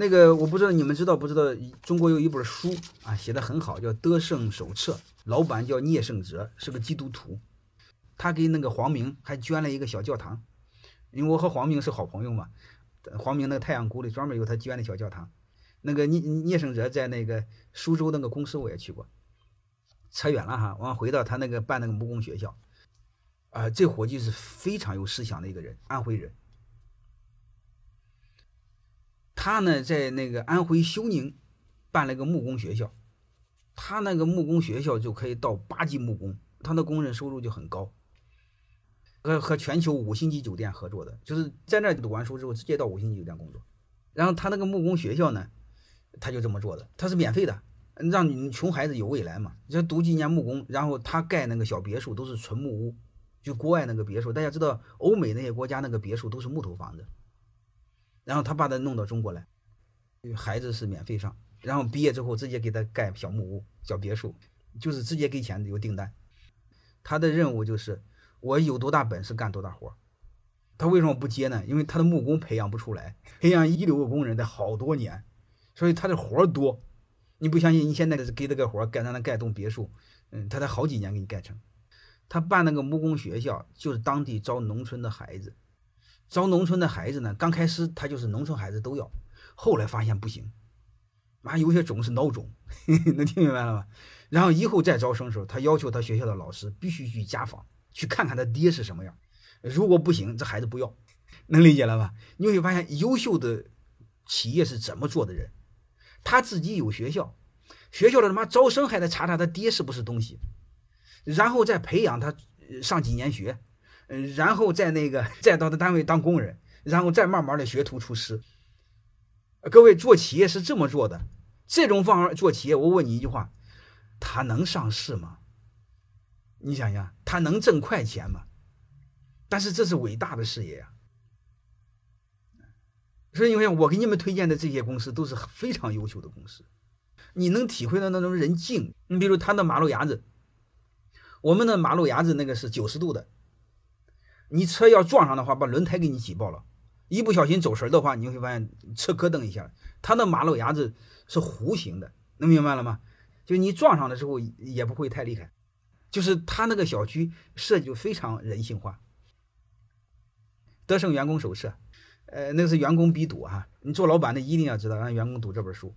那个我不知道你们知道不知道？中国有一本书啊，写的很好，叫《得胜手册》，老板叫聂胜哲，是个基督徒。他给那个黄明还捐了一个小教堂，因为我和黄明是好朋友嘛。黄明那个太阳谷里专门有他捐的小教堂。那个聂聂胜哲在那个苏州那个公司我也去过。扯远了哈，我回到他那个办那个木工学校，啊，这伙计是非常有思想的一个人，安徽人。他呢在那个安徽休宁办了个木工学校，他那个木工学校就可以到八级木工，他的工人收入就很高。和和全球五星级酒店合作的，就是在那读完书之后直接到五星级酒店工作。然后他那个木工学校呢，他就这么做的，他是免费的，让你穷孩子有未来嘛。就读几年木工，然后他盖那个小别墅都是纯木屋，就国外那个别墅，大家知道欧美那些国家那个别墅都是木头房子。然后他把他弄到中国来，孩子是免费上，然后毕业之后直接给他盖小木屋、小别墅，就是直接给钱有订单。他的任务就是。我有多大本事干多大活他为什么不接呢？因为他的木工培养不出来，培养一流的工人得好多年，所以他的活多。你不相信？你现在给他个活盖让他盖栋别墅，嗯，他得好几年给你盖成。他办那个木工学校，就是当地招农村的孩子，招农村的孩子呢，刚开始他就是农村孩子都要，后来发现不行，妈有些种是孬种，能听明白了吗？然后以后再招生的时候，他要求他学校的老师必须去家访。去看看他爹是什么样，如果不行，这孩子不要，能理解了吧？你会发现，优秀的企业是怎么做的人，他自己有学校，学校的他妈招生还得查查他爹是不是东西，然后再培养他上几年学，嗯，然后再那个再到他单位当工人，然后再慢慢的学徒出师。各位做企业是这么做的，这种方法做企业，我问你一句话，他能上市吗？你想想，他能挣快钱吗？但是这是伟大的事业呀。所以你看，我给你们推荐的这些公司都是非常优秀的公司。你能体会到那种人静。你比如他的马路牙子，我们的马路牙子那个是九十度的，你车要撞上的话，把轮胎给你挤爆了。一不小心走神的话，你就会发现车咯噔一下。他的马路牙子是弧形的，能明白了吗？就你撞上的时候也不会太厉害。就是他那个小区设计就非常人性化。德胜员工手册，呃，那个是员工必读哈，你做老板的一定要知道，让员工读这本书。